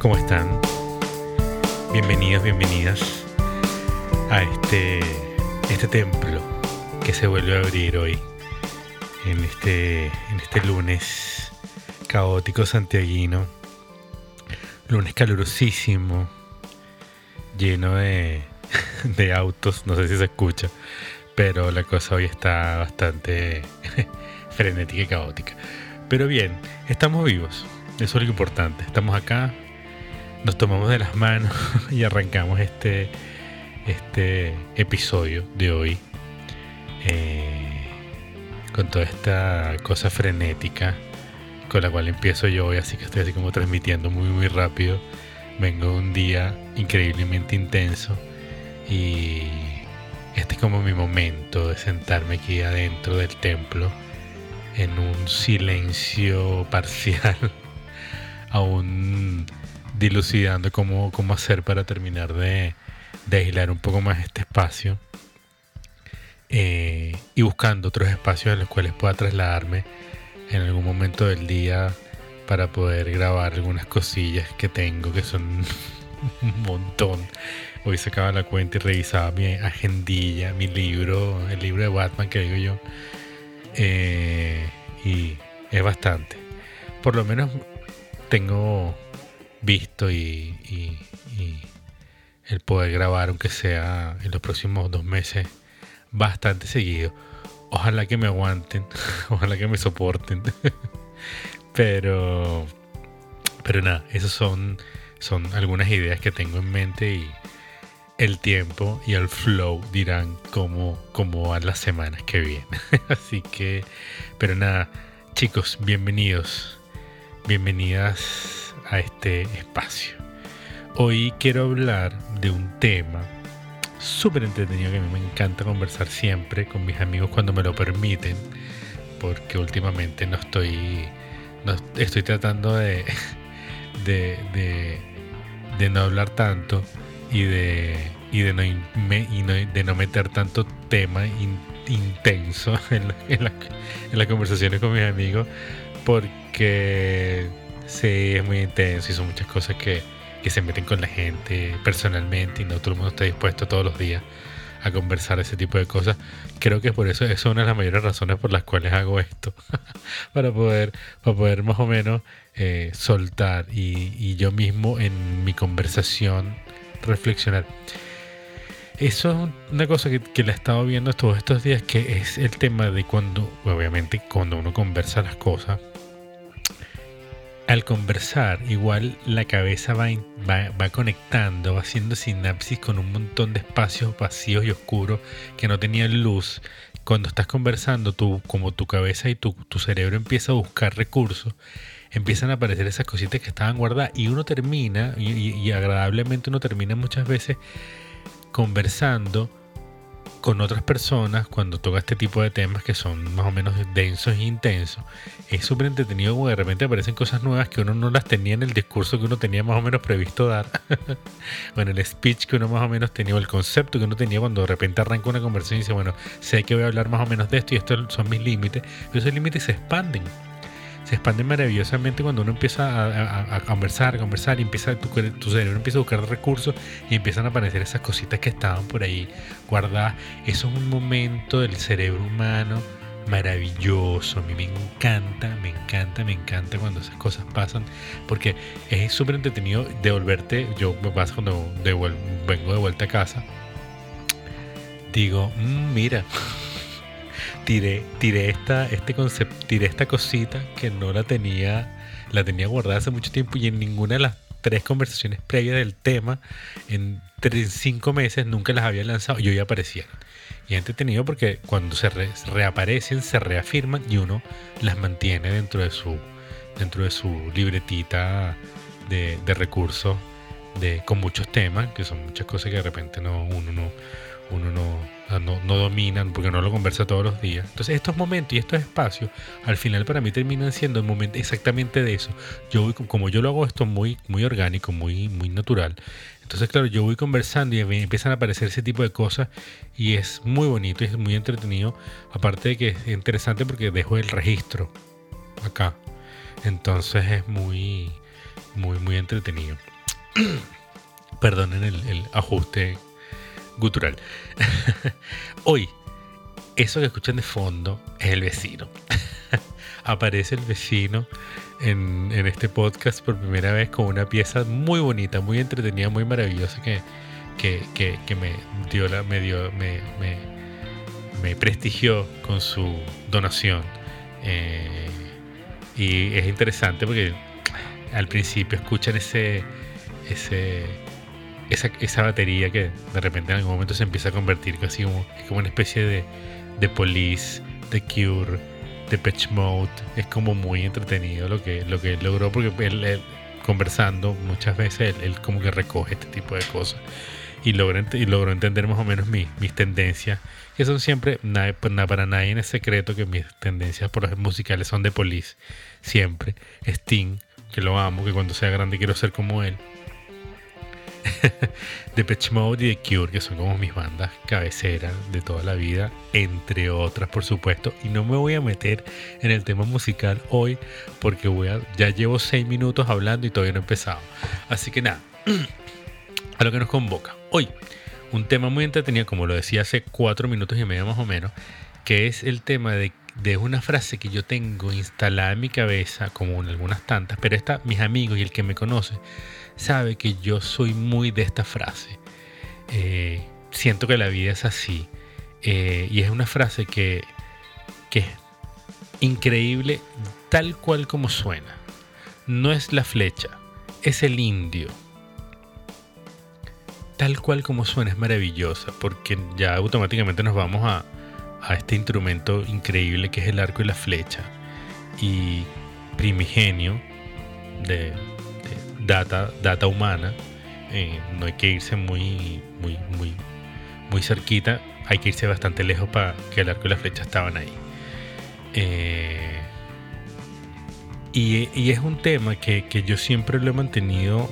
¿cómo están? Bienvenidos, bienvenidas a este, este templo que se vuelve a abrir hoy, en este, en este lunes caótico santiaguino, lunes calurosísimo, lleno de, de autos, no sé si se escucha, pero la cosa hoy está bastante frenética y caótica. Pero bien, estamos vivos, eso es lo importante, estamos acá, nos tomamos de las manos y arrancamos este, este episodio de hoy eh, con toda esta cosa frenética con la cual empiezo yo hoy, así que estoy así como transmitiendo muy muy rápido. Vengo un día increíblemente intenso y este es como mi momento de sentarme aquí adentro del templo en un silencio parcial, aún dilucidando cómo, cómo hacer para terminar de, de aislar un poco más este espacio eh, y buscando otros espacios en los cuales pueda trasladarme en algún momento del día para poder grabar algunas cosillas que tengo que son un montón. Hoy sacaba la cuenta y revisaba mi agendilla, mi libro, el libro de Batman que digo yo. Eh, y es bastante. Por lo menos tengo visto y, el poder grabar, aunque sea en los próximos dos meses, bastante seguido. Ojalá que me aguanten, ojalá que me soporten. pero, pero nada, esas son, son algunas ideas que tengo en mente y el tiempo y el flow dirán cómo, cómo van las semanas que vienen. Así que, pero nada, chicos, bienvenidos, bienvenidas a este espacio. Hoy quiero hablar de un tema súper entretenido que a mí me encanta conversar siempre con mis amigos cuando me lo permiten, porque últimamente no estoy, no, estoy tratando de, de, de, no hablar tanto y de, y de, no, de no meter tanto tema intenso en, en, en las conversaciones con mis amigos, porque sí, es muy intenso y son muchas cosas que que se meten con la gente personalmente y no todo el mundo está dispuesto todos los días a conversar ese tipo de cosas. Creo que por eso es una de las mayores razones por las cuales hago esto. para poder, para poder más o menos eh, soltar y, yo mismo en mi conversación reflexionar. Eso es una cosa que, que la he estado viendo todos estos días, que es el tema de cuando, obviamente, cuando uno conversa las cosas, al conversar, igual la cabeza va, va, conectando, va haciendo sinapsis con un montón de espacios vacíos y oscuros que no tenían luz. Cuando estás conversando, tú, como tu cabeza y tu, tu cerebro empieza a buscar recursos, empiezan a aparecer esas cositas que estaban guardadas y uno termina, y agradablemente uno termina muchas veces conversando con otras personas cuando toca este tipo de temas que son más o menos densos e intensos, es súper entretenido como de repente aparecen cosas nuevas que uno no las tenía en el discurso que uno tenía más o menos previsto dar, o en el speech que uno más o menos tenía, o el concepto que uno tenía cuando de repente arranca una conversación y dice, bueno, sé que voy a hablar más o menos de esto y estos son mis límites, pero esos límites se expanden se expande maravillosamente cuando uno empieza a, conversar, a conversar y empieza tu, tu, cerebro empieza a buscar recursos y empiezan a aparecer esas cositas que estaban por ahí guardadas. Eso es un momento del cerebro humano maravilloso. A mí me encanta, me encanta, me encanta cuando esas cosas pasan porque es súper entretenido devolverte. Yo me pasa cuando vengo de vuelta a casa. Digo, mm, mira, tiré, tiré esta, este concepto, tiré esta cosita que no la tenía, la tenía guardada hace mucho tiempo y en ninguna de las tres conversaciones previas del tema, en tres, cinco meses nunca las había lanzado y hoy aparecían. Y entretenido porque cuando se reaparecen, se reafirman y uno las mantiene dentro de su, dentro de su libretita de, de recursos de, con muchos temas, que son muchas cosas que de repente no, uno no, uno no, no, dominan porque no lo conversa todos los días. Entonces estos momentos y estos espacios al final para mí terminan siendo el momento exactamente de eso. Yo voy, como yo lo hago esto muy, muy orgánico, muy, muy natural. Entonces claro, yo voy conversando y empiezan a aparecer ese tipo de cosas y es muy bonito y es muy entretenido. Aparte de que es interesante porque dejo el registro acá. Entonces es muy muy, muy entretenido. Perdonen el, ajuste gutural. Hoy, eso que escuchan de fondo es el vecino. Aparece el vecino en, este podcast por primera vez con una pieza muy bonita, muy entretenida, muy maravillosa que, que, me dio la, me, me, me, prestigió con su donación. Eh, y es interesante porque al principio escuchan ese, ese, esa, esa, batería que de repente en algún momento se empieza a convertir casi como, como una especie de, de Police, de Cure, de Patch Mode. Es como muy entretenido lo que, lo que logró porque él, conversando muchas veces él, como que recoge este tipo de cosas y logró, y entender más o menos mis, mis tendencias que son siempre, pues, para nadie es secreto que mis tendencias por musicales son de Police, siempre. Sting, que lo amo, que cuando sea grande quiero ser como él. de Pitch Mode y de Cure, que son como mis bandas cabeceras de toda la vida, entre otras, por supuesto. Y no me voy a meter en el tema musical hoy, porque voy a, ya llevo seis minutos hablando y todavía no he empezado. Así que nada, a lo que nos convoca. Hoy un tema muy entretenido, como lo decía hace cuatro minutos y medio más o menos, que es el tema de, una frase que yo tengo instalada en mi cabeza, como en algunas tantas, pero esta, mis amigos y el que me conoce, sabe que yo soy muy de esta frase. Eh, siento que la vida es así. Eh, y es una frase que, que es increíble tal cual como suena. No es la flecha, es el indio tal cual como suena, es maravillosa, porque ya automáticamente nos vamos a, este instrumento increíble que es el arco y la flecha. Y primigenio de, data, data humana. Eh, no hay que irse muy, muy, muy, muy cerquita, hay que irse bastante lejos para que el arco y la flecha estaban ahí. Eh, y, es un tema que, que yo siempre lo he mantenido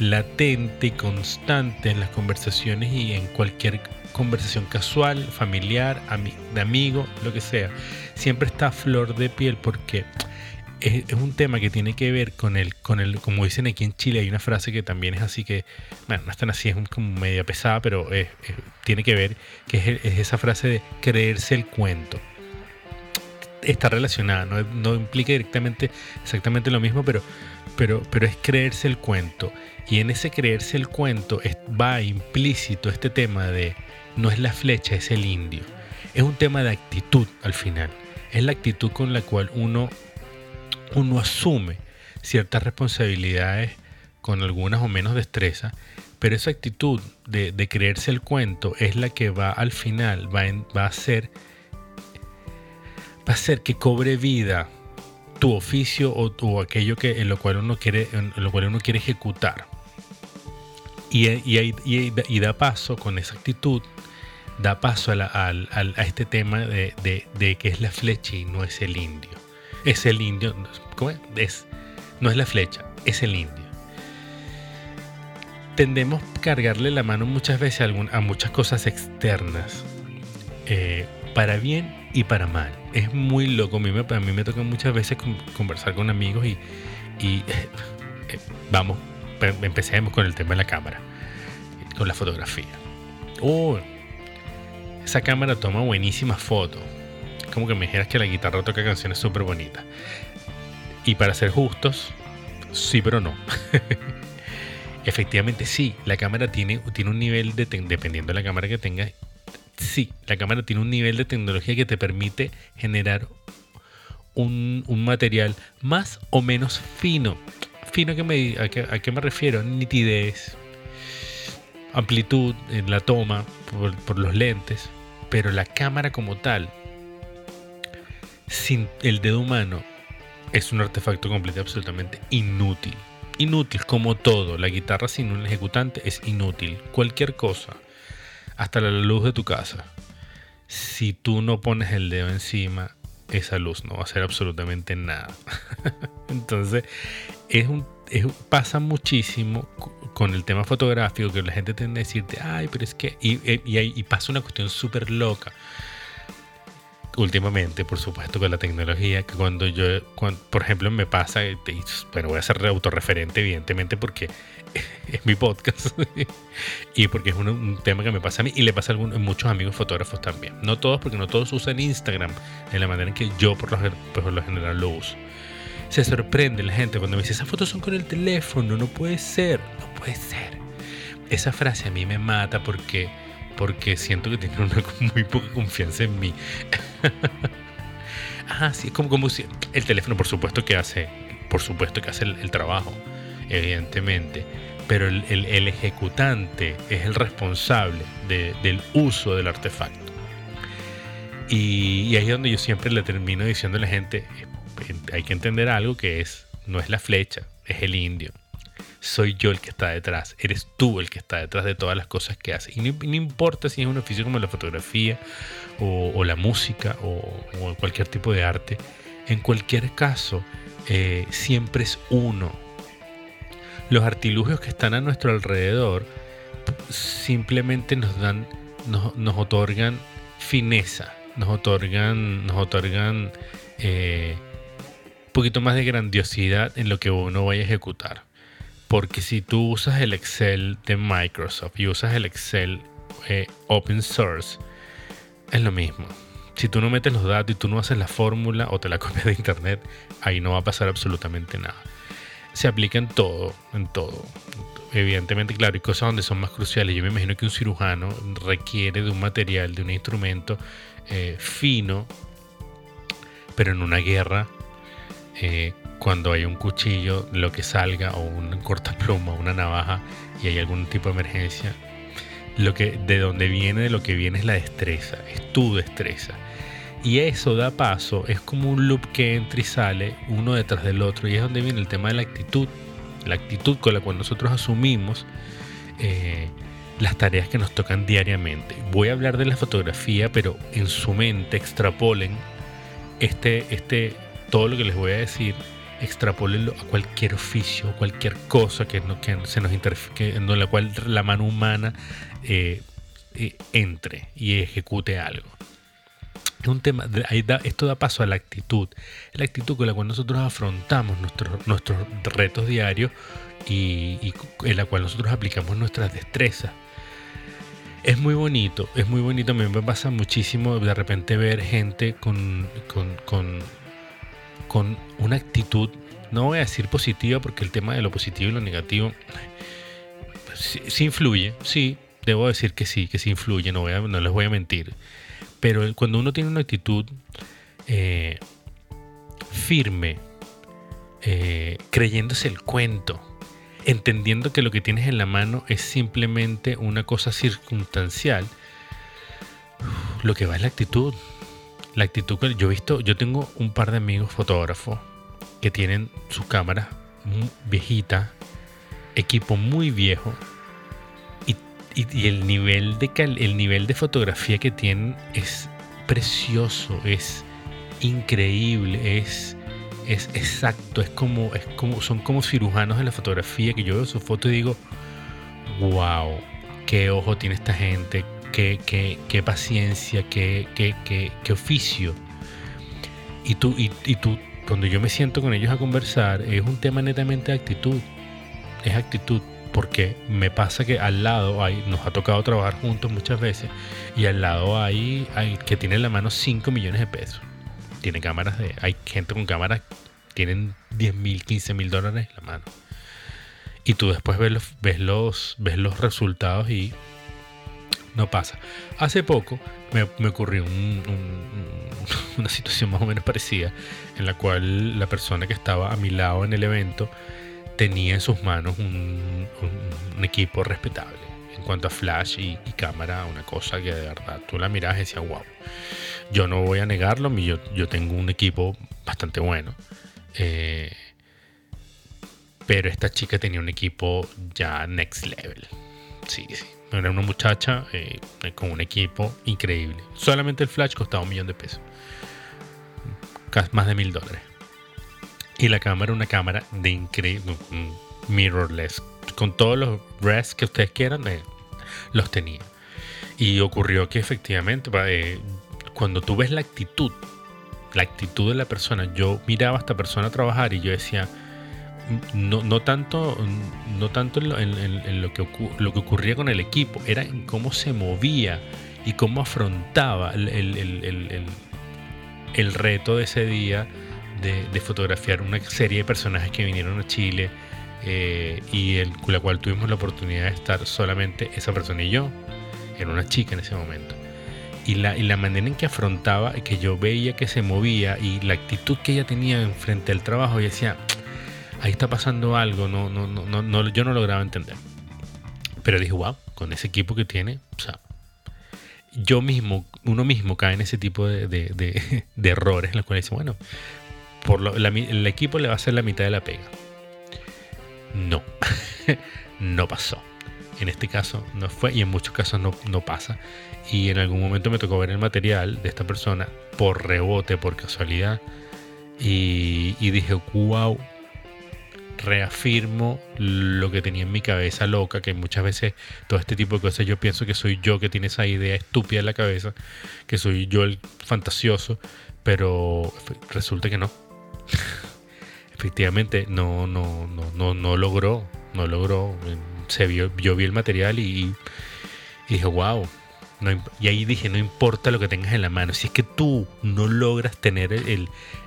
latente y constante en las conversaciones y en cualquier conversación casual, familiar, de amigo, lo que sea. Siempre está a flor de piel porque es, un tema que tiene que ver con el, con el, como dicen aquí en Chile, hay una frase que también es así que, bueno, no es tan así, es como media pesada, pero tiene que ver, que es, esa frase de creerse el cuento está relacionada, no, no, implica directamente exactamente lo mismo, pero, pero, pero es creerse el cuento. Y en ese creerse el cuento va implícito este tema de no es la flecha, es el indio. Es un tema de actitud al final. Es la actitud con la cual uno, uno asume ciertas responsabilidades con algunas o menos destreza, pero esa actitud de, creerse el cuento es la que va al final, va, a hacer va a hacer que cobre vida tu oficio o, aquello que en lo cual uno quiere en lo cual uno quiere ejecutar y, da paso con esa actitud, da paso a, este tema de, que es la flecha y no es el indio. Es el indio, ¿cómo es? no es la flecha, es el indio. Tendemos a cargarle la mano muchas veces a, muchas cosas externas, eh, para bien y para mal. Es muy loco, a mí me, a mí me toca muchas veces conversar con amigos y, eh, vamos, empecemos con el tema de la cámara, con la fotografía. Oh, esa cámara toma buenísimas fotos. Como que me dijeras que la guitarra toca canciones súper bonitas. Y para ser justos, sí, pero no. Efectivamente, sí, la cámara tiene, tiene un nivel de, dependiendo de la cámara que tengas, sí, la cámara tiene un nivel de tecnología que te permite generar un, material más o menos fino fino que me, a, qué, me refiero, nitidez, amplitud en la toma por, los lentes, pero la cámara como tal, el dedo humano, es un artefacto completo absolutamente inútil. Inútil como todo. La guitarra sin un ejecutante es inútil. Cualquier cosa, hasta la luz de tu casa. Si tú no pones el dedo encima, esa luz no va a hacer absolutamente nada. Entonces, es un, pasa muchísimo con el tema fotográfico que la gente tiende a decirte, ay, pero es que, y, y, y pasa una cuestión súper loca. Últimamente, por supuesto, con la tecnología, que cuando yo, por ejemplo, me pasa, bueno, voy a ser autorreferente, evidentemente, porque es mi podcast y porque es un, tema que me pasa a mí y le pasa a, algunos, muchos amigos fotógrafos también. No todos, porque no todos usan Instagram en la manera en que yo por lo, por lo general lo uso. Se sorprende la gente cuando me dice, esas fotos son con el teléfono, no puede ser, no puede ser. Esa frase a mí me mata porque porque siento que tienen una muy poca confianza en mí. ah, sí, como, como si el teléfono, por supuesto que hace, por supuesto que hace el, trabajo, evidentemente, pero el, el, ejecutante es el responsable del uso del artefacto. Y, y, ahí es donde yo siempre le termino diciendo a la gente, eh, hay que entender algo que es, no es la flecha, es el indio soy yo el que está detrás, eres tú el que está detrás de todas las cosas que haces. Y no, importa si es un oficio como la fotografía o, la música o, cualquier tipo de arte, en cualquier caso, eh, siempre es uno. Los artilugios que están a nuestro alrededor simplemente nos dan, nos, otorgan fineza, nos otorgan, nos otorgan eh, un poquito más de grandiosidad en lo que uno vaya a ejecutar. Porque si tú usas el Excel de Microsoft y usas el Excel eh, open source, es lo mismo. Si tú no metes los datos y tú no haces la fórmula o te la copias de internet, ahí no va a pasar absolutamente nada. Se aplica en todo, en todo. Evidentemente, claro, hay cosas donde son más cruciales. Yo me imagino que un cirujano requiere de un material, de un instrumento eh, fino, pero en una guerra eh, cuando hay un cuchillo, lo que salga, o un cortapluma, una navaja, y hay algún tipo de emergencia, lo que, de donde viene, de lo que viene es la destreza, es tu destreza. Y eso da paso, es como un loop que entra y sale uno detrás del otro, y es donde viene el tema de la actitud, la actitud con la cual nosotros asumimos eh, las tareas que nos tocan diariamente. Voy a hablar de la fotografía, pero en su mente extrapolen este, este, todo lo que les voy a decir extrapólenlo a cualquier oficio, cualquier cosa que, no, que se nos interfiere, en la cual la mano humana eh, eh, entre y ejecute algo. Es un tema, esto da paso a la actitud, la actitud con la cual nosotros afrontamos nuestros, nuestros retos diarios y, en la cual nosotros aplicamos nuestras destrezas. Es muy bonito, es muy bonito. A mí me pasa muchísimo de repente ver gente con, con, con con una actitud, no voy a decir positiva porque el tema de lo positivo y lo negativo sí, influye, sí, debo decir que sí, que sí influye, no, voy a, no les voy a mentir. Pero cuando uno tiene una actitud eh, firme, eh, creyéndose el cuento, entendiendo que lo que tienes en la mano es simplemente una cosa circunstancial, lo que va es la actitud. La actitud que yo he visto, yo tengo un par de amigos fotógrafos que tienen su cámara viejita, equipo muy viejo y, el, nivel de el nivel de fotografía que tienen es precioso, es increíble, es, es exacto, es como, es como, son como cirujanos de la fotografía que yo veo su foto y digo, wow, qué ojo tiene esta gente, qué, paciencia, qué, qué, oficio. Y tú, y, tú, cuando yo me siento con ellos a conversar, es un tema netamente de actitud. Es actitud, porque me pasa que al lado hay, nos ha tocado trabajar juntos muchas veces, y al lado hay, hay que tiene en la mano 5 millones de pesos. Tiene cámaras de. Hay gente con cámaras tienen 10 mil, 15 mil dólares en la mano. Y tú después ves ves los, ves los resultados y no pasa. Hace poco me, ocurrió una situación más o menos parecida en la cual la persona que estaba a mi lado en el evento tenía en sus manos un, equipo respetable en cuanto a flash y, cámara, una cosa que de verdad tú la miras y decías, wow. Yo no voy a negarlo, yo, yo tengo un equipo bastante bueno. Eh, pero esta chica tenía un equipo ya next level. Sí, sí. Era una muchacha eh, con un equipo increíble. Solamente el flash costaba un millón de pesos. Más de mil dólares. Y la cámara, una cámara de increíble. Mirrorless. Con todos los res que ustedes quieran, eh, los tenía. Y ocurrió que efectivamente, eh, cuando tú ves la actitud, la actitud de la persona, yo miraba a esta persona trabajar y yo decía, no, no tanto, no tanto en, lo, que lo que ocurría con el equipo, era en cómo se movía y cómo afrontaba el, el reto de ese día de, fotografiar una serie de personajes que vinieron a Chile eh, y el, con la cual tuvimos la oportunidad de estar solamente esa persona y yo. Era una chica en ese momento. Y la, y la manera en que afrontaba, que yo veía que se movía y la actitud que ella tenía frente al trabajo, y decía, ahí está pasando algo, no, no, no, yo no lograba entender. Pero dije, wow, con ese equipo que tiene, o sea, yo mismo, uno mismo cae en ese tipo de, errores en los cuales dice, bueno, por lo, el equipo le va a hacer la mitad de la pega. No, no pasó. En este caso no fue y en muchos casos no, no pasa. Y en algún momento me tocó ver el material de esta persona por rebote, por casualidad. Y, y dije, wow, reafirmo lo que tenía en mi cabeza loca, que muchas veces todo este tipo de cosas yo pienso que soy yo que tiene esa idea estúpida en la cabeza, que soy yo el fantasioso, pero resulta que no. Efectivamente, no, no, no, no, no logró, no logró. Se vio, yo vi el material y, dije, wow. y ahí dije, no importa lo que tengas en la mano, si es que tú no logras tener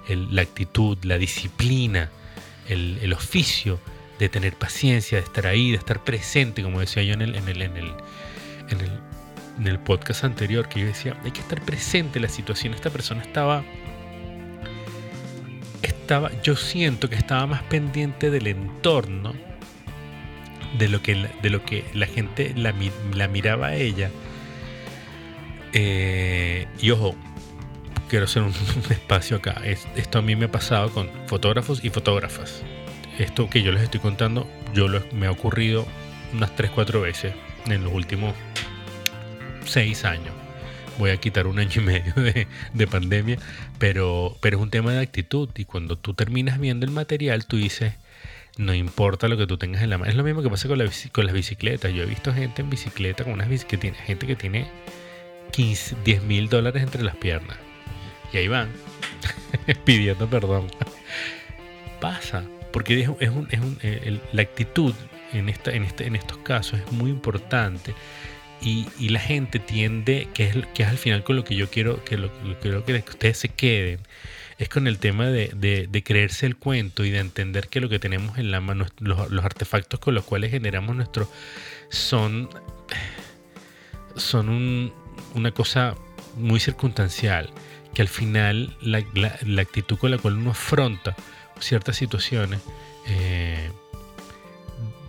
la actitud, la disciplina, el, oficio de tener paciencia, de estar ahí, de estar presente, como decía yo en el, en el, en el, en el, en el podcast anterior, que yo decía, hay que estar presente en la situación. Esta persona estaba estaba, yo siento que estaba más pendiente del entorno, de lo que, de lo que la gente la, miraba a ella. Eh, y ojo, quiero hacer un, espacio acá. esto a mí me ha pasado con fotógrafos y fotógrafas. Esto que yo les estoy contando, yo me ha ocurrido unas 3-4 veces en los últimos 6 años voy a quitar un año y medio de, pandemia, pero, pero es un tema de actitud y cuando tú terminas viendo el material, tú dices, no importa lo que tú tengas en la mano. Es lo mismo que pasa con, la, con las bicicletas. Yo he visto gente en bicicleta con unas bicicletas, gente que tiene 15, 10 mil dólares entre las piernas. Y ahí van, pidiendo perdón. Pasa, porque es, un, eh, la actitud este, en estos casos es muy importante y, la gente tiende, que es, al final con lo que yo quiero que, ustedes se queden, es con el tema de, creerse el cuento y de entender que lo que tenemos en la mano, los, artefactos con los cuales generamos nuestro, son una cosa muy circunstancial, que al final la, actitud con la cual uno afronta ciertas situaciones, eh,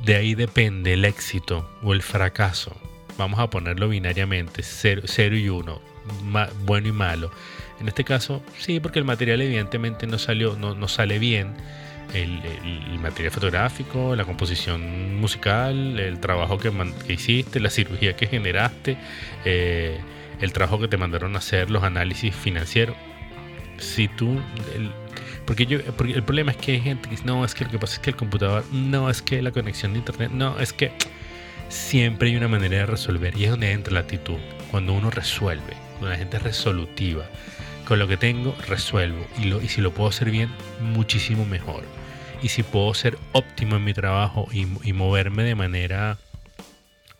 de ahí depende el éxito o el fracaso vamos a ponerlo binariamente, 0 y 1, bueno y malo. En este caso, sí, porque el material evidentemente no salió, no, no sale bien. El, material fotográfico, la composición musical, el trabajo que, hiciste, la cirugía que generaste, eh, el trabajo que te mandaron a hacer, los análisis financieros. Si tú, porque, yo, porque el problema es que hay gente que dice, no, es que lo que pasa es que el computador, no, es que la conexión de internet, no, es que siempre hay una manera de resolver y es donde entra la actitud. Cuando uno resuelve, cuando la gente es resolutiva, con lo que tengo resuelvo y, lo, y si lo puedo hacer bien, muchísimo mejor. Y si puedo ser óptimo en mi trabajo y, moverme de manera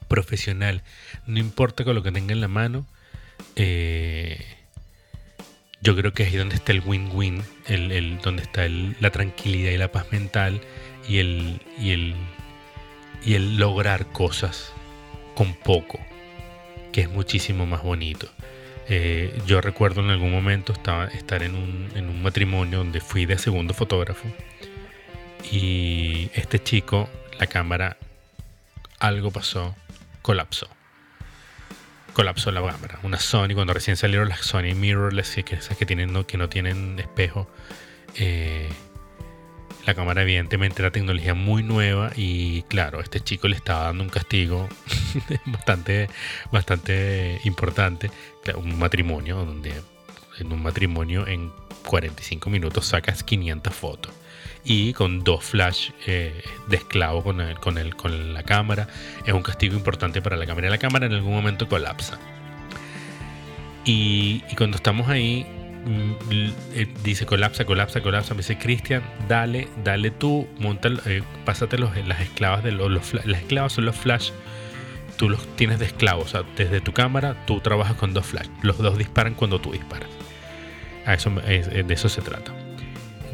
profesional, no importa con lo que tenga en la mano, eh, yo creo que es ahí donde está el win-win, el, donde está la tranquilidad y la paz mental el, el y el lograr cosas con poco, que es muchísimo más bonito. Eh, yo recuerdo en algún momento estar en un, matrimonio donde fui de segundo fotógrafo y este chico, la cámara, algo pasó, colapsó. Colapsó la cámara. Una Sony, cuando recién salieron las Sony mirrorless, que esas que, tienen, que no tienen espejo, eh, la cámara evidentemente era tecnología muy nueva y claro, este chico le estaba dando un castigo bastante, bastante importante. Un matrimonio donde en un matrimonio en 45 minutos sacas 500 fotos y con dos flash eh, de esclavo con, el, con, el, con la cámara. Es un castigo importante para la cámara. La cámara en algún momento colapsa. Y, cuando estamos ahí, dice colapsa, colapsa, colapsa. Me dice, Cristian, dale, dale tú, monta, eh, pásate los, las esclavas de los, las esclavas son los flash. Tú los tienes de esclavos. O sea, desde tu cámara, tú trabajas con dos flash. Los dos disparan cuando tú disparas. Eso, de eso se trata.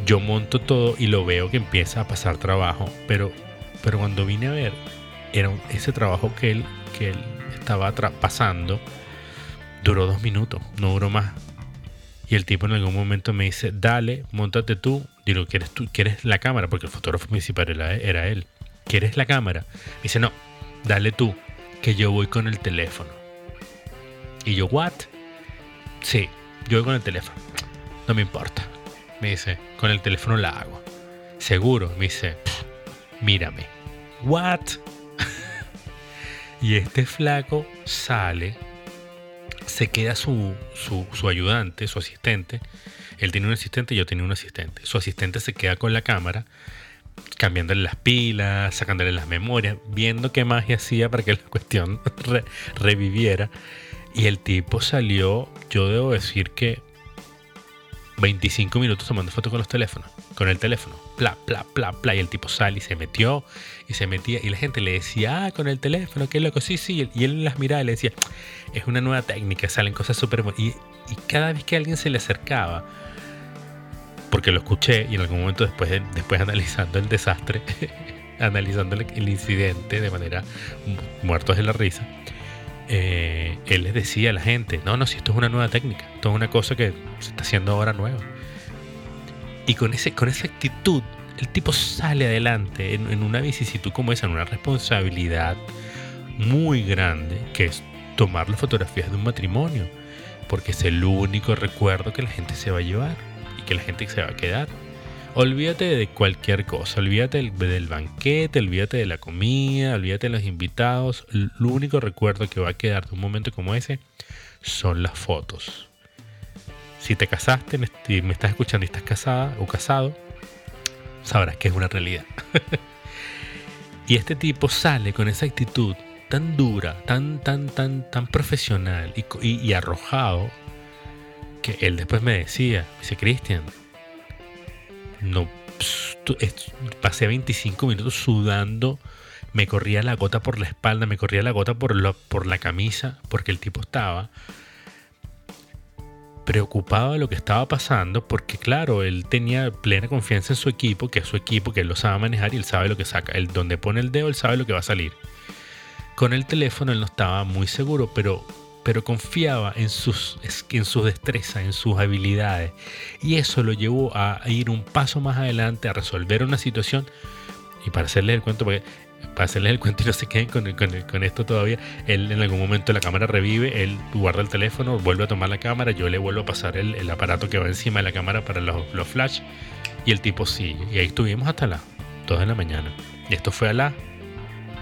Yo monto todo y lo veo que empieza a pasar trabajo, pero, pero cuando vine a ver, era ese trabajo que él, que él estaba pasando duró dos minutos, no duró más. Y el tipo en algún momento me dice, dale, montate tú. Digo, ¿quieres, tú, ¿quieres la cámara? Porque el fotógrafo principal era, él. ¿Quieres la cámara? Me dice, no, dale tú, que yo voy con el teléfono. Y yo, ¿what? Sí, yo voy con el teléfono. No me importa. Me dice, con el teléfono la hago. Seguro, me dice, mírame. ¿What? y este flaco sale se queda su, su, ayudante, su asistente. Él tiene un asistente yo tenía un asistente. Su asistente se queda con la cámara, cambiándole las pilas, sacándole las memorias, viendo qué magia hacía para que la cuestión reviviera. Y el tipo salió, yo debo decir que 25 minutos tomando fotos con los teléfonos, con el teléfono, pla, pla, pla, pla, y el tipo sale y se metió y se metía, y la gente le decía, ah, con el teléfono, qué loco, sí, sí, y él las miraba y le decía, es una nueva técnica, salen cosas súper y, y cada vez que alguien se le acercaba, porque lo escuché y en algún momento después, después analizando el desastre, analizando el incidente de manera muertos de la risa, eh, él les decía a la gente, no, no, si esto es una nueva técnica, esto es una cosa que se está haciendo ahora nueva. Y con, ese, con esa actitud, el tipo sale adelante en, en una vicisitud como esa, en una responsabilidad muy grande, que es tomar las fotografías de un matrimonio, porque es el único recuerdo que la gente se va a llevar y que la gente se va a quedar. Olvídate de cualquier cosa, olvídate del, banquete, olvídate de la comida, olvídate de los invitados. El único recuerdo que va a quedar de un momento como ese son las fotos. Si te casaste, me, me estás escuchando y estás casada o casado, sabrás que es una realidad. y este tipo sale con esa actitud tan dura, tan, tan, tan, tan profesional y, arrojado, que él después me decía, dice, Cristian, no pasé 25 minutos sudando, me corría la gota por la espalda, me corría la gota por la, por la camisa, porque el tipo estaba preocupado de lo que estaba pasando, porque claro, él tenía plena confianza en su equipo, que es su equipo, que él lo sabe manejar y él sabe lo que saca. Él donde pone el dedo, él sabe lo que va a salir. Con el teléfono él no estaba muy seguro, pero pero confiaba en sus, en su destreza, en sus habilidades. Y eso lo llevó a ir un paso más adelante, a resolver una situación. Y para hacerles el cuento, para hacerles el cuento y no se queden con, esto todavía, él en algún momento la cámara revive, él guarda el teléfono, vuelve a tomar la cámara, yo le vuelvo a pasar el, el aparato que va encima de la cámara para los, los flash. Y el tipo sigue. Y ahí estuvimos hasta las 2 de la mañana. Y esto fue a las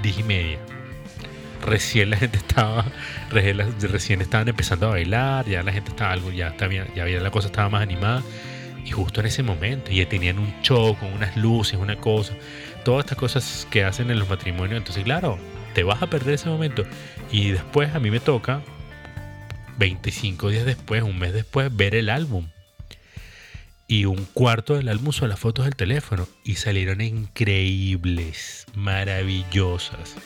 10 y media recién la gente estaba, recién estaban empezando a bailar, ya la gente estaba algo, ya, estaba, ya había la cosa estaba más animada. Y justo en ese momento, ya tenían un show con unas luces, una cosa, todas estas cosas que hacen en los matrimonios. Entonces, claro, te vas a perder ese momento. Y después a mí me toca, 25 días después, un mes después, ver el álbum. Y un cuarto del álbum son las fotos del teléfono. Y salieron increíbles, maravillosas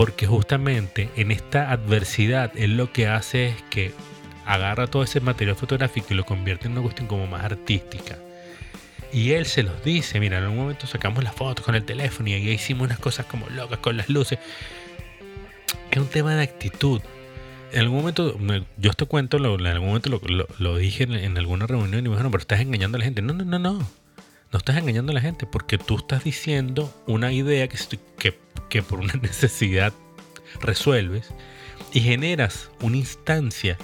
porque justamente en esta adversidad él lo que hace es que agarra todo ese material fotográfico y lo convierte en una cuestión como más artística. Y él se los dice, mira, en un momento sacamos las fotos con el teléfono y ahí hicimos unas cosas como locas con las luces. Es un tema de actitud. En algún momento, yo te cuento, en algún momento lo, dije en, alguna reunión y me dijeron, pero estás engañando a la gente. No, no, no, no. No estás engañando a la gente porque tú estás diciendo una idea que, por una necesidad resuelves y generas una instancia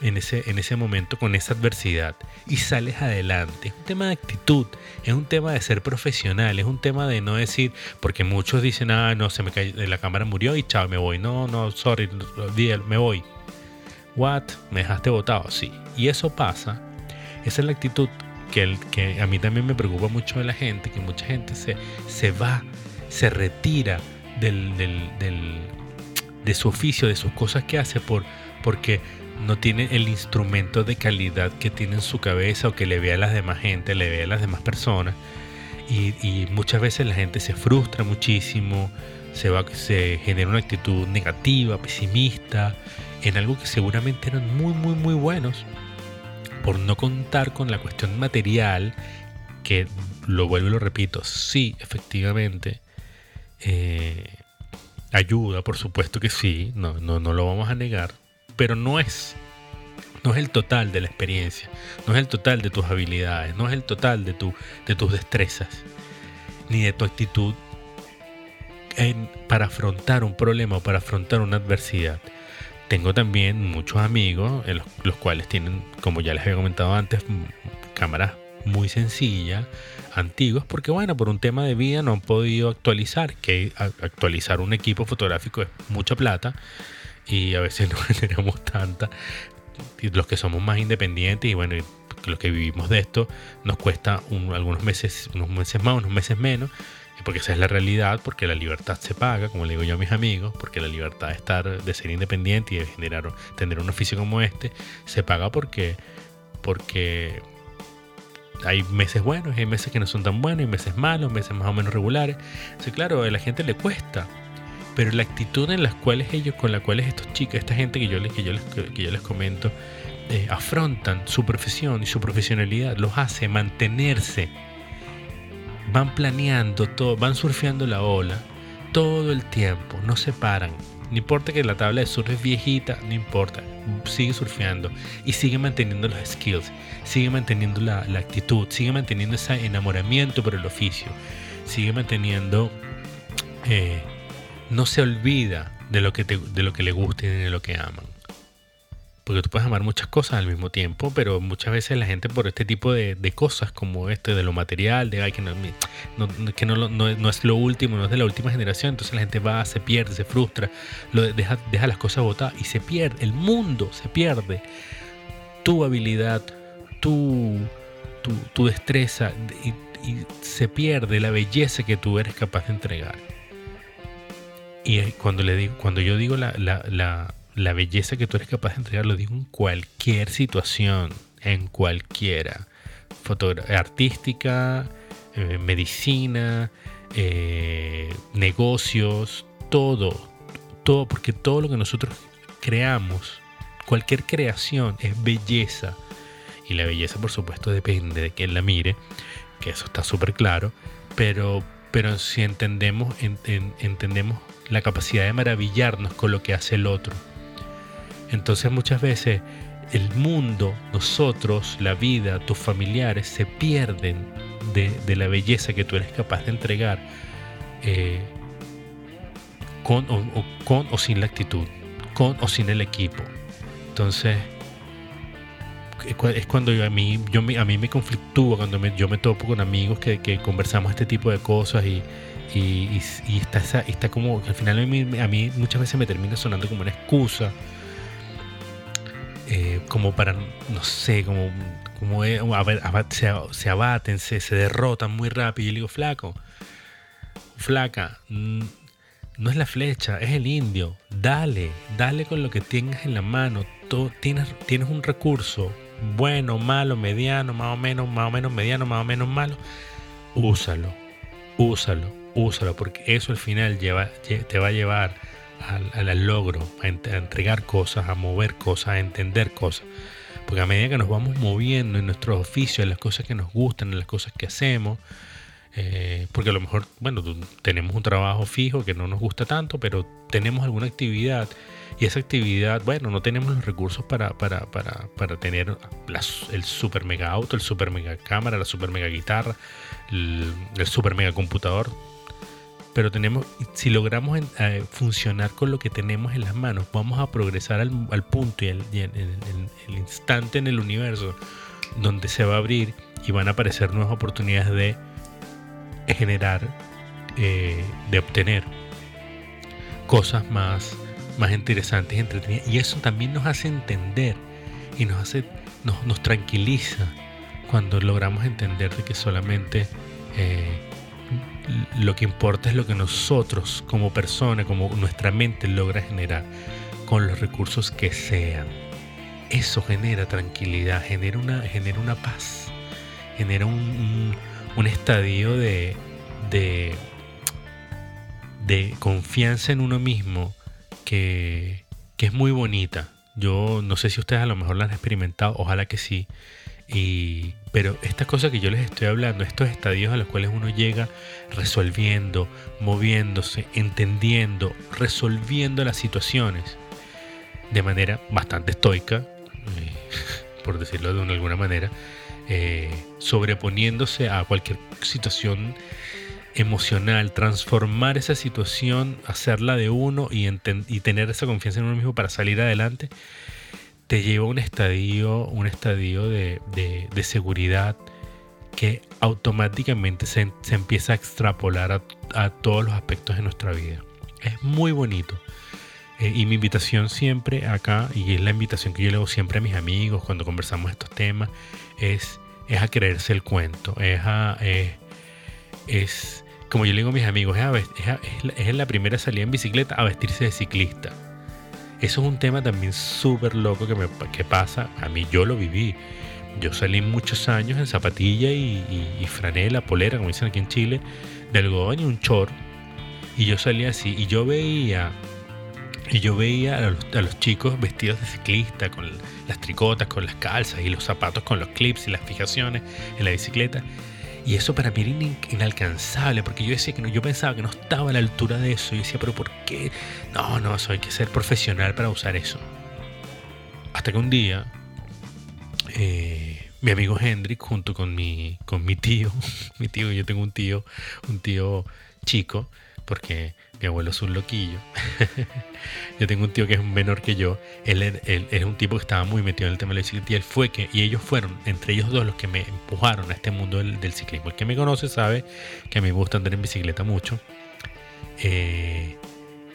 en ese, en ese momento con esa adversidad y sales adelante. Es un tema de actitud, es un tema de ser profesional, es un tema de no decir, porque muchos dicen, ah, no, se me cayó, la cámara murió y chao, me voy. No, no, sorry, me voy. What? ¿Me dejaste botado? Sí. Y eso pasa. Esa es la actitud que, a mí también me preocupa mucho de la gente, que mucha gente se, se va, se retira del, del, de su oficio, de sus cosas que hace por, porque no tiene el instrumento de calidad que tiene en su cabeza o que le ve a las demás gente, le ve a las demás personas. Y, muchas veces la gente se frustra muchísimo, se, va, se genera una actitud negativa, pesimista, en algo que seguramente eran muy, muy, muy buenos, por no contar con la cuestión material, que lo vuelvo y lo repito, sí, efectivamente, eh, ayuda, por supuesto que sí, no, no, no lo vamos a negar, pero no es no es el total de la experiencia, no es el total de tus habilidades, no es el total de, tu, de tus destrezas, ni de tu actitud para afrontar un problema o para afrontar una adversidad. Tengo también muchos amigos, los, los cuales tienen, como ya les había comentado antes, cámaras muy sencillas, antiguas, porque bueno, por un tema de vida no han podido actualizar, que actualizar un equipo fotográfico es mucha plata y a veces no generamos tanta. Los que somos más independientes y bueno, los que vivimos de esto, nos cuesta algunos meses, unos meses más, unos meses menos, porque esa es la realidad, porque la libertad se paga, como le digo yo a mis amigos, porque la libertad de estar, de ser independiente y de generar, tener un oficio como este, se paga porque, porque hay meses buenos, hay meses que no son tan buenos, hay meses malos, meses más o menos regulares. Sí, claro, a la gente le cuesta, pero la actitud en las cuales ellos, con la cuales estos chicos, esta gente que yo les, que yo les, que yo les comento, eh, afrontan su profesión y su profesionalidad, los hace mantenerse, van planeando todo, van surfeando la ola todo el tiempo, no se paran. No importa que la tabla de surf es viejita, no importa, sigue surfeando y sigue manteniendo los skills, sigue manteniendo la, actitud, sigue manteniendo ese enamoramiento por el oficio, sigue manteniendo, eh, no se olvida de lo, que de lo que le gusta y de lo que aman. Porque tú puedes amar muchas cosas al mismo tiempo, pero muchas veces la gente por este tipo de, cosas como este, de lo material, de que, no, que no, es lo último, no es de la última generación, entonces la gente va, se pierde, se frustra, deja, las cosas botadas y se pierde, el mundo se pierde. Tu habilidad, tu, tu, destreza y, se pierde la belleza que tú eres capaz de entregar. Y cuando, le digo, cuando yo digo la belleza que tú eres capaz de entregar, lo digo en cualquier situación, en cualquiera. artística, eh, medicina, eh, negocios, todo, todo, porque todo lo que nosotros creamos, cualquier creación es belleza. Y la belleza, por supuesto, depende de quien la mire, que eso está súper claro, pero, pero si entendemos, entendemos la capacidad de maravillarnos con lo que hace el otro entonces muchas veces el mundo, nosotros, la vida, tus familiares se pierden de, la belleza que tú eres capaz de entregar eh, con, o, sin la actitud, con o sin el equipo. Entonces es cuando yo, a, mí, yo, a mí me conflictúa, cuando yo me topo con amigos que, conversamos este tipo de cosas y, y, está, está como, al final a mí, a mí muchas veces me termina sonando como una excusa eh, como para, no sé, como, como se, abaten, se, se, derrotan muy rápido. Y yo digo, flaco, flaca, no es la flecha, es el indio. Dale, dale con lo que tengas en la mano. tienes, tienes un recurso, bueno, malo, mediano, más o menos, más o menos mediano, más o menos malo. Úsalo, úsalo, úsalo, porque eso al final lleva, te va a llevar al, logro, a, entregar cosas, a mover cosas, a entender cosas. Porque a medida que nos vamos moviendo en nuestros oficios, en las cosas que nos gustan, en las cosas que hacemos, eh, porque a lo mejor, bueno, tenemos un trabajo fijo que no nos gusta tanto, pero tenemos alguna actividad y esa actividad, bueno, no tenemos los recursos para, para, para, para tener el super mega auto, el super mega cámara, la super mega guitarra, el super mega computador pero tenemos, si logramos eh, funcionar con lo que tenemos en las manos, vamos a progresar al, punto y, el, el, instante en el universo donde se va a abrir y van a aparecer nuevas oportunidades de generar, eh, de obtener cosas más, más interesantes y entretenidas. Y eso también nos hace entender y nos hace, nos, nos tranquiliza cuando logramos entender de que solamente eh, lo que importa es lo que nosotros como persona, como nuestra mente logra generar. con los recursos que sean. Eso genera tranquilidad, genera una, genera una paz, genera un, estadio de, de, de, confianza en uno mismo que, que es muy bonita. Yo no sé si ustedes a lo mejor la han experimentado, ojalá que sí. Y, pero estas cosas que yo les estoy hablando, estos estadios a los cuales uno llega resolviendo, moviéndose, entendiendo, resolviendo las situaciones de manera bastante estoica, eh, por decirlo de alguna manera, eh, sobreponiéndose a cualquier situación emocional, transformar esa situación, hacerla de uno y, y tener esa confianza en uno mismo para salir adelante te lleva a un estadio, un estadio de, seguridad que automáticamente se, empieza a extrapolar a, todos los aspectos de nuestra vida. Es muy bonito. Eh, y mi invitación siempre acá, y es la invitación que yo le hago siempre a mis amigos cuando conversamos estos temas, es, es a creerse el cuento. Es, a, es, como yo le digo a mis amigos, es, es, la primera salida en bicicleta a vestirse de ciclista eso es un tema también súper loco que, me, que pasa. A mí yo lo viví. Yo salí muchos años en zapatilla y, franela, polera, como dicen aquí en Chile, de algodón y un chor. Y yo salía así. Y yo veía y yo veía a los, a los, chicos vestidos de ciclista, con las tricotas, con las calzas y los zapatos con los clips y las fijaciones en la bicicleta. Y eso para mí era inalcanzable, porque yo decía que no, yo pensaba que no estaba a la altura de eso. Y decía, pero ¿por qué? No, no, eso hay que ser profesional para usar eso. Hasta que un día, eh, mi amigo Hendrik, junto con mi, con mi tío, mi tío, yo tengo un tío, un tío chico, porque mi abuelo es un loquillo. yo tengo un tío que es menor que yo. Él, es un tipo que estaba muy metido en el tema del ciclismo y él fue que, y ellos fueron, entre ellos dos, los que me empujaron a este mundo del, ciclismo. El que me conoce sabe que a mí me gusta andar en bicicleta mucho. Eh,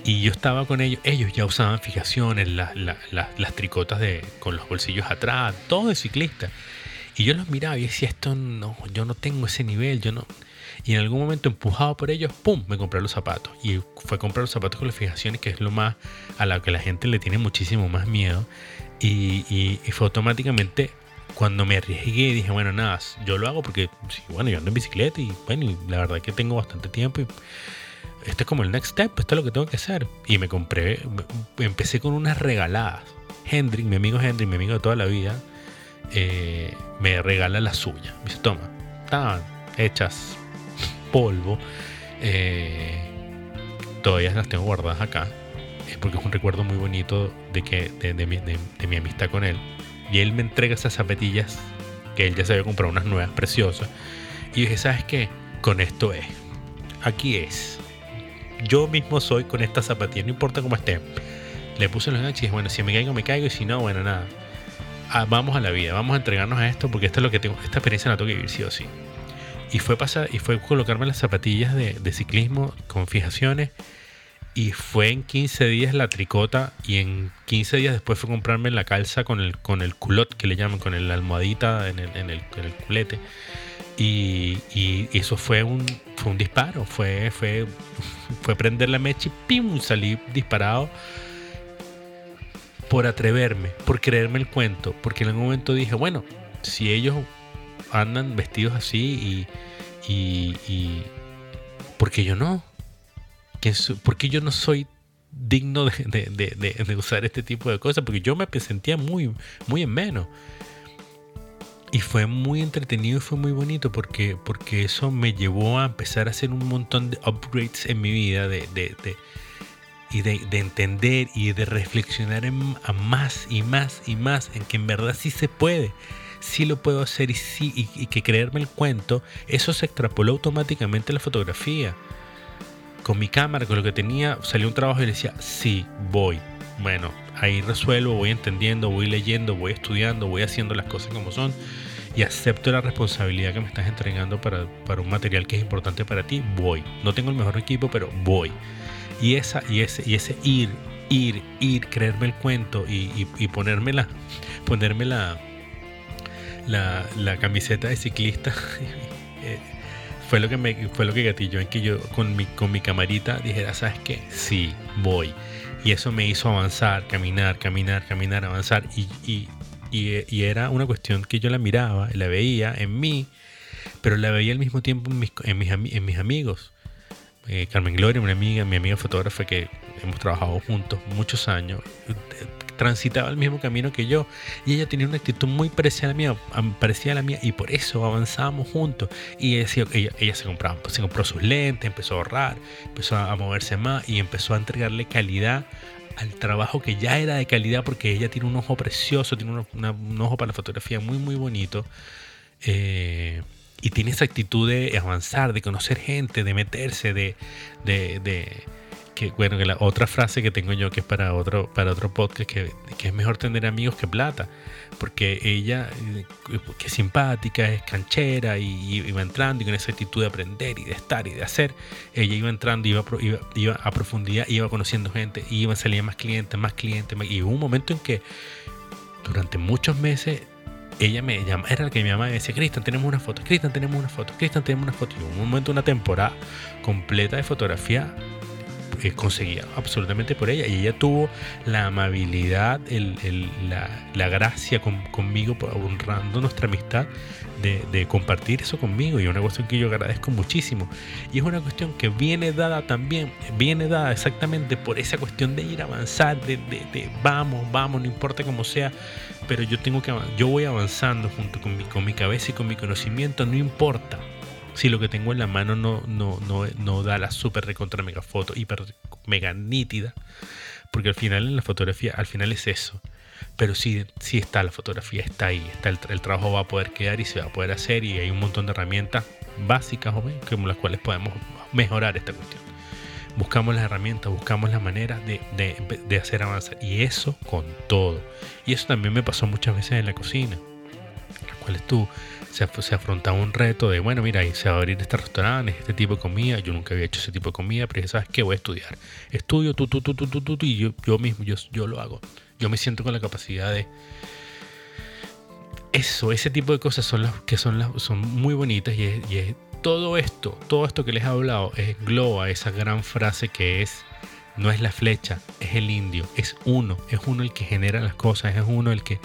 y yo estaba con ellos, ellos ya usaban fijaciones, las tricotas de, con los bolsillos atrás, todo de ciclista. Y yo los miraba y decía, esto no, yo no tengo ese nivel, yo no, y en algún momento, empujado por ellos, ¡pum! Me compré los zapatos. Y fue comprar los zapatos con las fijaciones, que es lo más a lo que la gente le tiene muchísimo más miedo. Y, fue automáticamente cuando me arriesgué dije, bueno, nada, yo lo hago porque, bueno, yo ando en bicicleta y bueno, y la verdad es que tengo bastante tiempo y este es como el next step, esto es lo que tengo que hacer. Y me compré, empecé con unas regaladas. Hendrik, mi amigo Hendrik, mi amigo de toda la vida, eh, me regala la suya. Me dice, toma, estaban hechas polvo. Eh, todavía las tengo guardadas acá. Es porque es un recuerdo muy bonito de, que, de, mi, amistad con él. Y él me entrega esas zapatillas que él ya se había comprado unas nuevas preciosas. Y dije, ¿sabes qué? Con esto es. Aquí es. Yo mismo soy con esta zapatilla, no importa cómo esté. Le puse los ganchos y dije, bueno, si me caigo, me caigo. Y si no, bueno, nada. Ah, vamos a la vida, vamos a entregarnos a esto porque esto es lo que tengo. Esta experiencia la tengo que vivir sí o sí. Y fue, pasar, y fue colocarme las zapatillas de, ciclismo con fijaciones. Y fue en 15 días la tricota. Y en 15 días después fue comprarme la calza con el, con el culot, que le llaman, con la almohadita en el, en el, culete. Y, y, eso fue un, fue un disparo. Fue, fue, fue prender la mecha y ¡pim! salí disparado por atreverme, por creerme el cuento. Porque en algún momento dije, bueno, si ellos andan vestidos así y, y, y ¿por qué yo no? ¿Por qué yo no soy digno de, usar este tipo de cosas? Porque yo me sentía muy, muy en menos. Y fue muy entretenido y fue muy bonito porque, porque eso me llevó a empezar a hacer un montón de upgrades en mi vida de, y de, entender y de reflexionar en, a más y más y más en que en verdad sí se puede sí lo puedo hacer y sí, y, que creerme el cuento, eso se extrapoló automáticamente a la fotografía. Con mi cámara, con lo que tenía, salió un trabajo y le decía, sí, voy. Bueno, ahí resuelvo, voy entendiendo, voy leyendo, voy estudiando, voy haciendo las cosas como son y acepto la responsabilidad que me estás entregando para, un material que es importante para ti, voy. No tengo el mejor equipo, pero voy. Y, esa, y, ese, y ese ir, ir, ir, creerme el cuento y, y, y la, la camiseta de ciclista eh, fue lo que me fue lo que gatilló en que yo con mi, con mi camarita dijera, ¿sabes qué? Sí, voy. Y eso me hizo avanzar, caminar, caminar, caminar, avanzar. Y, y, y, era una cuestión que yo la miraba, la veía en mí, pero la veía al mismo tiempo en mis, en mis, en mis amigos. Eh, Carmen Gloria, una amiga, mi amiga fotógrafa que hemos trabajado juntos muchos años, transitaba el mismo camino que yo y ella tenía una actitud muy parecida a la mía, parecida a la mía y por eso avanzábamos juntos. Y ella, se, compraba, se compró sus lentes, empezó a ahorrar, empezó a moverse más y empezó a entregarle calidad al trabajo que ya era de calidad porque ella tiene un ojo precioso, tiene un ojo para la fotografía muy muy bonito eh, y tiene esa actitud de avanzar, de conocer gente, de meterse, de bueno, que la otra frase que tengo yo que es para otro, para otro podcast, que, que es mejor tener amigos que plata, porque ella, eh, que es simpática, es canchera y, iba entrando y con esa actitud de aprender y de estar y de hacer, ella iba entrando, iba, iba, iba a profundidad, iba conociendo gente, iba a salir más clientes, más clientes, y hubo un momento en que durante muchos meses ella me llama, era la que me llamaba y decía, Cristian, tenemos una foto, Cristian, tenemos una foto, Cristian, tenemos una foto. Y hubo un momento, una temporada completa de fotografía conseguía absolutamente por ella. Y ella tuvo la amabilidad, la, gracia conmigo, honrando nuestra amistad, de, compartir eso conmigo. Y es una cuestión que yo agradezco muchísimo. Y es una cuestión que viene dada también, viene dada exactamente por esa cuestión de ir a avanzar, de, de, vamos, vamos, no importa cómo sea. Pero yo tengo que yo voy avanzando junto con mi, con mi cabeza y con mi conocimiento, no importa si lo que tengo en la mano no, no, no, no da la super recontra mega foto, hiper mega nítida, porque al final en la fotografía, al final es eso. Pero sí, sí está la fotografía, está ahí, está el, el trabajo va a poder quedar y se va a poder hacer y hay un montón de herramientas básicas, con las cuales podemos mejorar esta cuestión. Buscamos las herramientas, buscamos las maneras de, de, de hacer avanzar. Y eso con todo. Y eso también me pasó muchas veces en la cocina. Las cuales tú se, se afrontaba un reto de, bueno, mira, se va a abrir este restaurante, este tipo de comida. Yo nunca había hecho ese tipo de comida, pero ¿sabes qué? Voy a estudiar. Estudio, tú, tú, tú, tú, tú, tú, y yo, yo mismo, yo, yo lo hago. Yo me siento con la capacidad de... Eso, ese tipo de cosas son las que son, las, son muy bonitas y, es, todo esto, todo esto que les he hablado, es engloba esa gran frase que es no es la flecha, es el indio, es uno, es uno el que genera las cosas, es uno el que,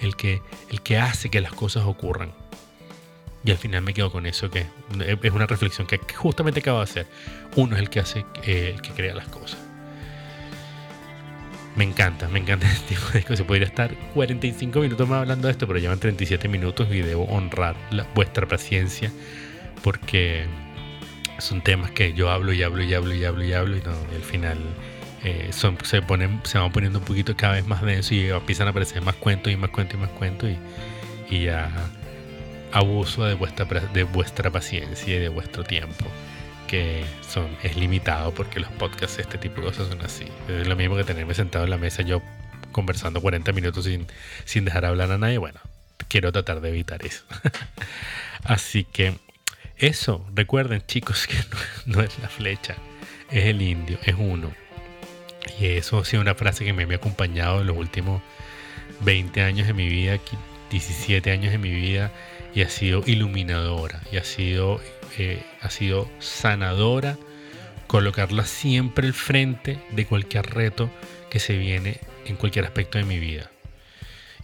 el que, el que hace que las cosas ocurran. Y al final me quedo con eso, que es una reflexión que justamente acabo de hacer. Uno es el que hace, eh, el que crea las cosas. Me encanta, me encanta este tipo de cosas. Podría estar 45 minutos más hablando de esto, pero llevan 37 minutos y debo honrar vuestra paciencia porque son temas que yo hablo y hablo y hablo y hablo y hablo y, no, al final eh, son, se, ponen, se van poniendo un poquito cada vez más denso y empiezan a aparecer más cuentos y más cuentos y más cuentos y, y ya abuso de vuestra, de vuestra paciencia y de vuestro tiempo, que son, es limitado porque los podcasts, este tipo de cosas son así. Es lo mismo que tenerme sentado en la mesa yo conversando 40 minutos sin, sin dejar hablar a nadie. Bueno, quiero tratar de evitar eso. así que eso, recuerden chicos que no, es la flecha, es el indio, es uno. Y eso ha sido una frase que me ha acompañado en los últimos 20 años de mi vida, 17 años de mi vida y ha sido iluminadora y ha sido, eh, ha sido sanadora colocarla siempre al frente de cualquier reto que se viene en cualquier aspecto de mi vida.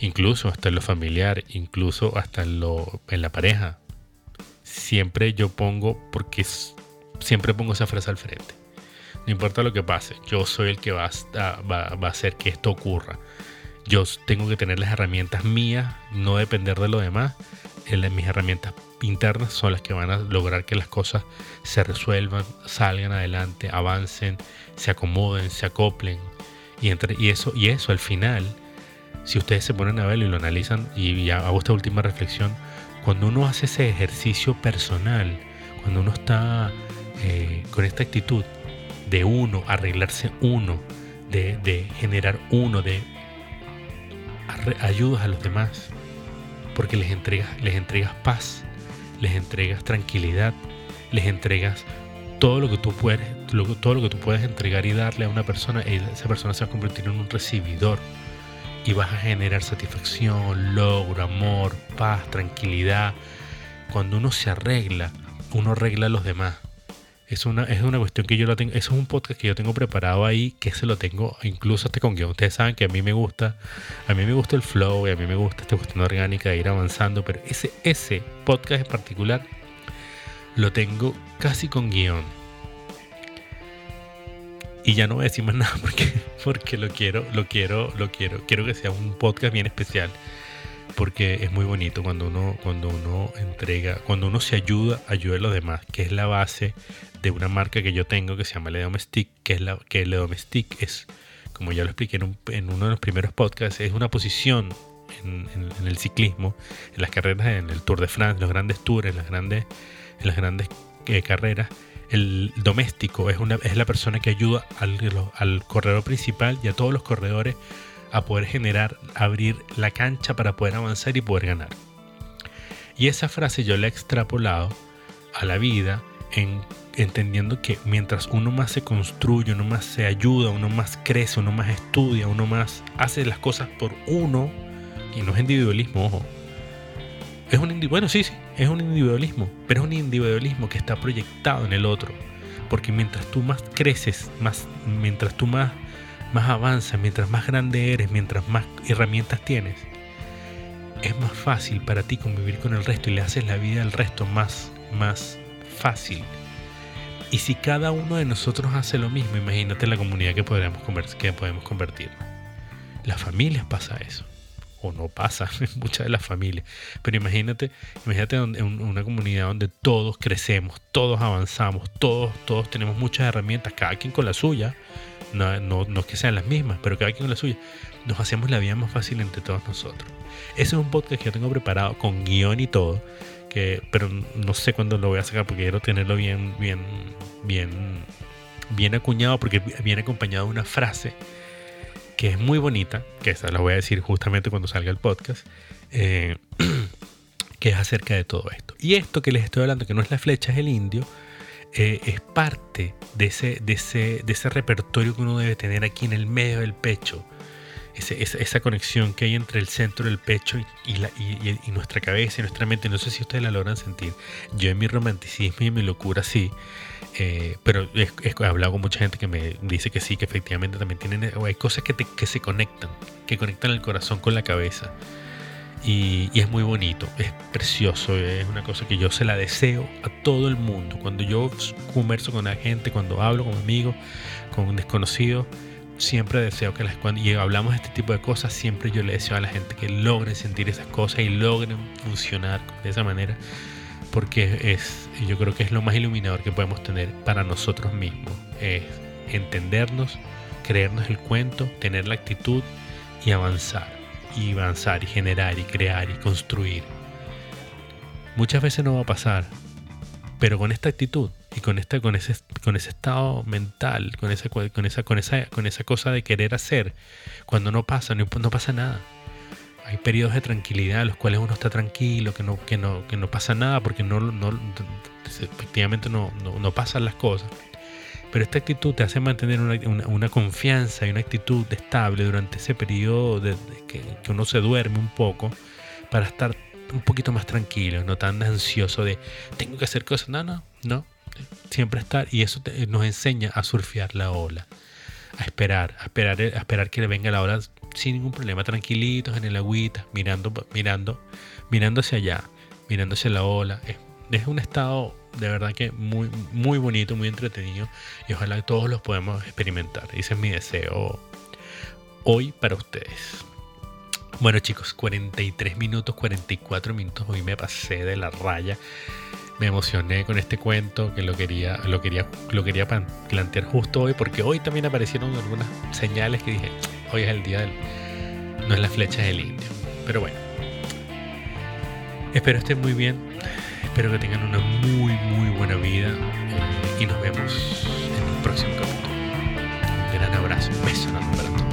Incluso hasta en lo familiar, incluso hasta en, lo, en la pareja. Siempre yo pongo, porque siempre pongo esa frase al frente. No importa lo que pase, yo soy el que va a, va, va a hacer que esto ocurra. Yo tengo que tener las herramientas mías, no depender de lo demás mis herramientas internas son las que van a lograr que las cosas se resuelvan, salgan adelante, avancen, se acomoden, se acoplen. Y, entre, y, eso, y eso al final, si ustedes se ponen a verlo y lo analizan, y hago esta última reflexión, cuando uno hace ese ejercicio personal, cuando uno está eh, con esta actitud de uno, arreglarse uno, de, de generar uno, de ayudas a los demás, porque les entregas, les entregas paz, les entregas tranquilidad, les entregas todo lo que tú puedes, todo lo que tú puedes entregar y darle a una persona, esa persona se va a convertir en un recibidor y vas a generar satisfacción, logro, amor, paz, tranquilidad. Cuando uno se arregla, uno arregla a los demás. Es una, es una cuestión que yo lo tengo, eso es un podcast que yo tengo preparado ahí, que se lo tengo incluso hasta con guion. Ustedes saben que a mí me gusta, a mí me gusta el flow y a mí me gusta esta cuestión orgánica de ir avanzando, pero ese, ese podcast en particular lo tengo casi con guion. Y ya no voy a decir más nada porque, porque lo quiero, lo quiero, lo quiero. Quiero que sea un podcast bien especial porque es muy bonito cuando uno, cuando uno entrega, cuando uno se ayuda, ayuda a los demás, que es la base de una marca que yo tengo que se llama Le Domestic, que es la que Le Domestic es, como ya lo expliqué en, uno de los primeros podcasts, es una posición en, el ciclismo, en las carreras, en el Tour de France, los grandes tours, en las grandes, en las grandes eh, carreras. El doméstico es, una, es la persona que ayuda al, al corredor principal y a todos los corredores a poder generar, abrir la cancha para poder avanzar y poder ganar. Y esa frase yo la he extrapolado a la vida en, entendiendo que mientras uno más se construye, uno más se ayuda, uno más crece, uno más estudia, uno más hace las cosas por uno, y no es individualismo, ojo. Es un bueno, sí, sí, es un individualismo, pero es un individualismo que está proyectado en el otro. Porque mientras tú más creces, más, mientras tú más más avanzas, mientras más grande eres, mientras más herramientas tienes, es más fácil para ti convivir con el resto y le haces la vida al resto más, más fácil. Y si cada uno de nosotros hace lo mismo, imagínate la comunidad que, podemos, que podemos convertir. Las familias pasa eso. O no pasa en muchas de las familias. Pero imagínate, imagínate una comunidad donde todos crecemos, todos avanzamos, todos, todos tenemos muchas herramientas, cada quien con la suya, no, no, que sean las mismas, pero cada quien con la suya, nos hacemos la vida más fácil entre todos nosotros. Ese es un podcast que yo tengo preparado con guion y todo, que, pero no sé cuándo lo voy a sacar porque quiero tenerlo bien, bien, bien, bien acuñado porque viene acompañado de una frase que es muy bonita, que esa la voy a decir justamente cuando salga el podcast, eh, que es acerca de todo esto. Y esto que les estoy hablando, que no es la flecha, es el indio, eh, es parte de ese, de, ese, de ese repertorio que uno debe tener aquí en el medio del pecho. esa, conexión que hay entre el centro del pecho y, la, y, nuestra cabeza y nuestra mente. No sé si ustedes la logran sentir. Yo en mi romanticismo y en mi locura sí. Eh, pero he, hablado con mucha gente que me dice que sí, que efectivamente también tienen... Hay cosas que, que se conectan, que conectan el corazón con la cabeza. Y, es muy bonito, es precioso, es una cosa que yo se la deseo a todo el mundo. Cuando yo converso con la gente, cuando hablo con amigos, con desconocidos, siempre deseo que las cuando y hablamos de este tipo de cosas, siempre yo le deseo a la gente que logren sentir esas cosas y logren funcionar de esa manera, porque es, yo creo que es lo más iluminador que podemos tener para nosotros mismos, es entendernos, creernos el cuento, tener la actitud y avanzar y avanzar y generar y crear y construir. Muchas veces no va a pasar, pero con esta actitud y con, esta, con, ese, con ese estado mental, con esa, con, esa, con, esa, con esa cosa de querer hacer, cuando no pasa, no, no pasa nada. Hay periodos de tranquilidad en los cuales uno está tranquilo, que no, que no, que no pasa nada porque no, no efectivamente no, no, no pasan las cosas. Pero esta actitud te hace mantener una, confianza y una actitud estable durante ese periodo de, que, uno se duerme un poco para estar un poquito más tranquilo, no tan ansioso de tengo que hacer cosas. No, no, no. Siempre estar. Y eso nos enseña a surfear la ola, a esperar, a esperar, a esperar que le venga la ola sin ningún problema, tranquilitos en el agüita, mirando, mirando, mirando allá, mirando hacia la ola. es un estado de verdad que muy, muy bonito, muy entretenido y ojalá todos los podamos experimentar. Ese es mi deseo hoy para ustedes. Bueno chicos, 43 minutos, 44 minutos, hoy me pasé de la raya. Me emocioné con este cuento que lo quería, lo quería, lo quería plantear justo hoy porque hoy también aparecieron algunas señales que dije, hoy es el día del... No es la flecha del indio. Pero bueno. Espero estén muy bien Espero que tengan una muy, muy buena vida y nos vemos en un próximo capítulo. Un gran abrazo, un beso para todos.